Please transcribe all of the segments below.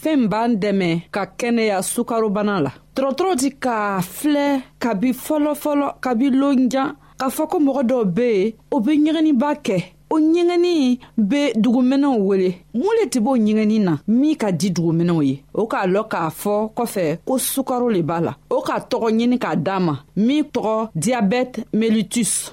fɛɛn b'an dɛmɛ ka kɛnɛya sukarobana la dɔgɔtɔrɔ ti k'a filɛ kabi fɔlɔfɔlɔ kabi lonjan k'a fɔ ko mɔgɔ dɔw be yen o be ɲɛgɛnniba kɛ o ɲɛgɛnni be duguminɛw wele mun le tɛ b'o ɲɛgɛnni na min ka di duguminɛw ye o k'a lɔn k'a fɔ kɔfɛ ko sukaro le b'a la o ka tɔgɔ ɲini k'a d'a ma min tɔgɔ diyabɛte melitus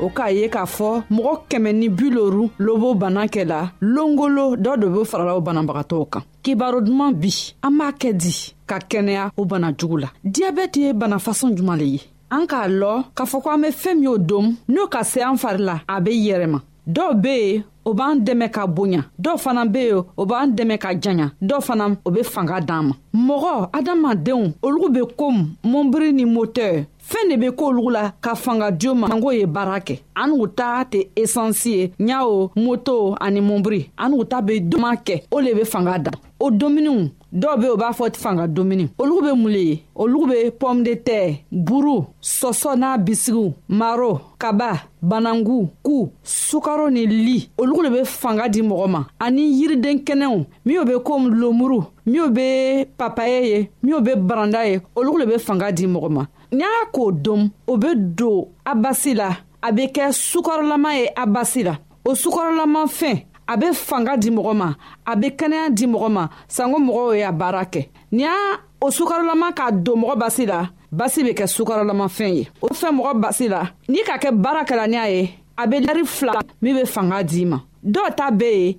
o k'a ye k'a fɔ mɔgɔ kɛmɛ ni bi loru lobo bana kɛ la longolo dɔ de be farala o banabagatɔw kan kibaro duman bi an b'a kɛ di ka kɛnɛya o bana jugu la diyabɛti ye bana fasɔn juman le ye an k'a lɔ k'a fɔ ko an be fɛɛn min o dom n'o ka se an fari la a be yɛrɛma dɔw be yen o b'an dɛmɛ ka bonya dɔw fana be yen o b'an dɛmɛ ka janya dɔw fana o be fanga d'an ma mɔgɔ adamadenw olugu be komi mɔnbiri ni motɛr fɛɛn de be k'olu la ka fanga jo ma mango ye baara kɛ an n'u ta tɛ esansi ye ɲawo moto ani mɔnbiri an n'u ta be duman kɛ o le be fanga dan o dominiw dɔw be o b'a fɔ fanga domuni olugu be mun le ye olugu be pɔme de tɛ buru sɔsɔ n'a bisigiw maro kaba banangu ku sukaro ni li olugu le be fanga di mɔgɔ ma ani yiriden kɛnɛw min bɛ komi lomuru min bɛ papaye ye min bɛ baranda ye olu de bɛ fanga di mɔgɔ ma n'i y'a k'o dɔn o bɛ don a basi la a bɛ kɛ sukarolama ye a basi la o sukarolama fɛn a bɛ fanga di mɔgɔ ma a bɛ kɛnɛya di mɔgɔ ma sanko mɔgɔw y'a baara kɛ n'i y'a o sukarolama k'a don mɔgɔ basi la basi bɛ kɛ sukarolama fɛn ye o fɛn mɔgɔ basi la n'i ka kɛ baara kɛra n'a ye a bɛ lari fila min bɛ fanga d'i ma dɔw ta bɛɛ ye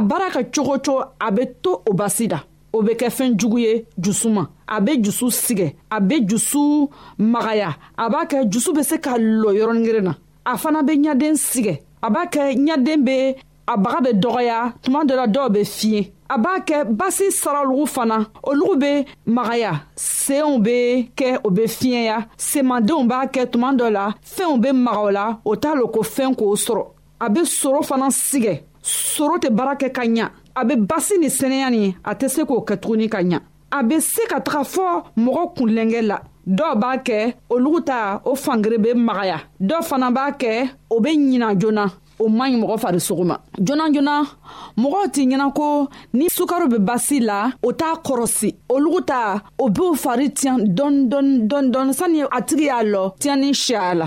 baara kɛ cogo cogo a bɛ to o basi la o bɛ kɛ fɛn jugu ye dusu ma a bɛ dusu sigɛ a bɛ dusu magaya a b'a kɛ dusu bɛ se ka lɔ yɔrɔnin kelen na a fana bɛ ɲaden sigɛ a b'a kɛ ɲaden bɛ a baga bɛ dɔgɔya tuma dɔ la dɔw bɛ fiɲɛ a b'a kɛ basi saralugu fana olugu bɛ magaya senw bɛ kɛ o bɛ fiɲɛya senmadenw b'a kɛ tuma dɔ la fɛnw bɛ magaw la o t'a lo ko fɛn k'o sɔrɔ a bɛ soro fana sigɛ soro tɛ baara kɛ ka ɲa a bɛ basi ni sɛnɛya ni a tɛ se k'o kɛ tuguni ka ɲa a bɛ se ka taga fɔ mɔgɔ kunlɛnkɛ la dɔw b'a kɛ olugu ta o fangere bɛ magaya dɔw fana b'a kɛ o bɛ ɲina joona o man ɲi mɔgɔ farisogo ma joona joona mɔgɔw t'i ɲɛna ko ni sukaro bɛ basi la o t'a kɔrɔsi olugu ta o b'o fari tiɲɛ dɔɔni dɔɔni dɔɔni dɔɔni sani a tigi y'a lɔ tiɲɛni siya la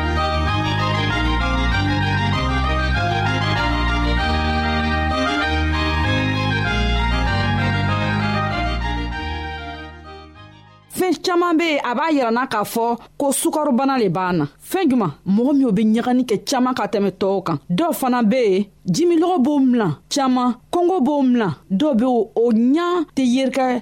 caman be a b'a yirana k'a fɔ ko sukarobana le b'an na fɛɛn juman mɔgɔ minw be ɲagani kɛ caaman ka tɛmɛ tɔɔw kan dɔw fana be yen jimilɔgɔ b'o milan caaman kɔngɔ b'o milan dɔw be o ɲa tɛ yerikɛ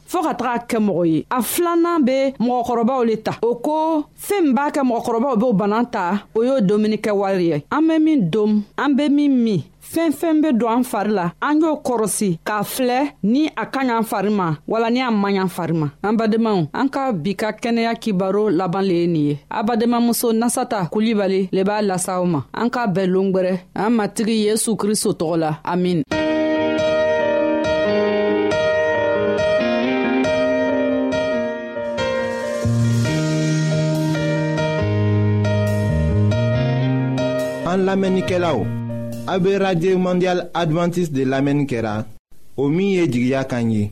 fɔɔ ka taga kɛ mɔgɔ ye a filanan be mɔgɔkɔrɔbaw le ta o ko fɛɛn b'a kɛ mɔgɔkɔrɔbaw b'o bana ta o y'o domuni kɛ wari ye an be min dom an be min min fɛn fɛn be don an fari la an y'o kɔrɔsi k'a filɛ ni a ka ɲan fari ma wala ni a man ɲan fari ma an badenmaw an ka bi ka kɛnɛya kibaro laban le ye nin ye a badenmamuso nasata kulibali le b'a lasaw ma an k'a bɛɛ longwɛrɛ an matigi yesu kristo tɔgɔ la amin an lamɛnnikɛlaw a be radio mondial advantiste de lamɛnni kɛra o min ye jigiya kan ye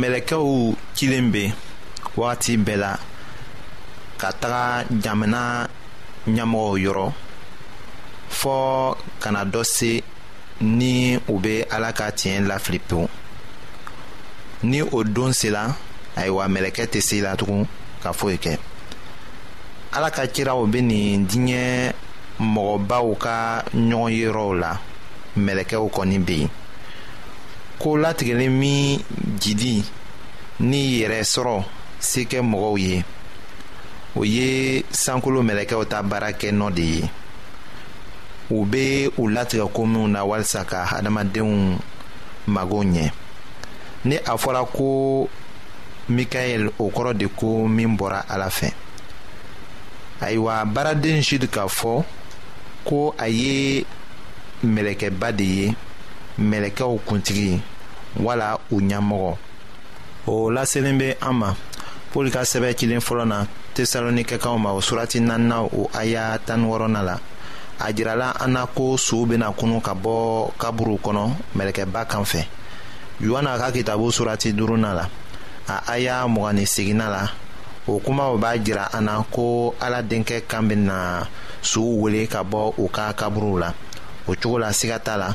mɛlɛkɛw cilen bɛ wagati bɛɛ la ka taga jamana ɲɛmɔgɔw yɔrɔ fɔɔ kana dɔ se ni u bɛ ala ka tiɲɛ lafili pewu ni o don sera ayiwa mɛlɛkɛ tɛ se la tugun ka foyi kɛ ala ka kiraw bɛ nin diɲɛ mɔgɔbaw ka ɲɔgɔn yɔrɔw la mɛlɛkɛw kɔni bɛ yen ko latigɛlen min jidi ni yɛrɛ sɔrɔ se kɛ mɔgɔw ye o ye sankolo mɛlɛkɛw ta baara kɛ nɔ de ye u bɛ u latigɛ ko minnu na walisa ka hadamadenw mago ɲɛ ni a fɔra ko mikael o kɔrɔ de ko min bɔra ala fɛ ayiwa baaraden jude k'a fɔ ko a ye mɛlɛkɛba de ye mɛlɛkɛw kuntigi wala u ɲɛmɔgɔ o laselen bɛ an ma pɔli ka sɛbɛ cilen fɔlɔ na tesalonikɛkaw ma o surati naaninan o aya tan wɔɔrɔnan la a jirala an na ko sow bɛna kunu ka bɔ kaburuw kɔnɔ mɛlɛkɛba kan fɛ yohana ka kitabu surati duurunan la a aya mugan ni seginna la o kumaw b'a jira an na ko ala denkɛ kan bɛna sow wele ka bɔ u ka kaburuw la o cogo la siga t'a la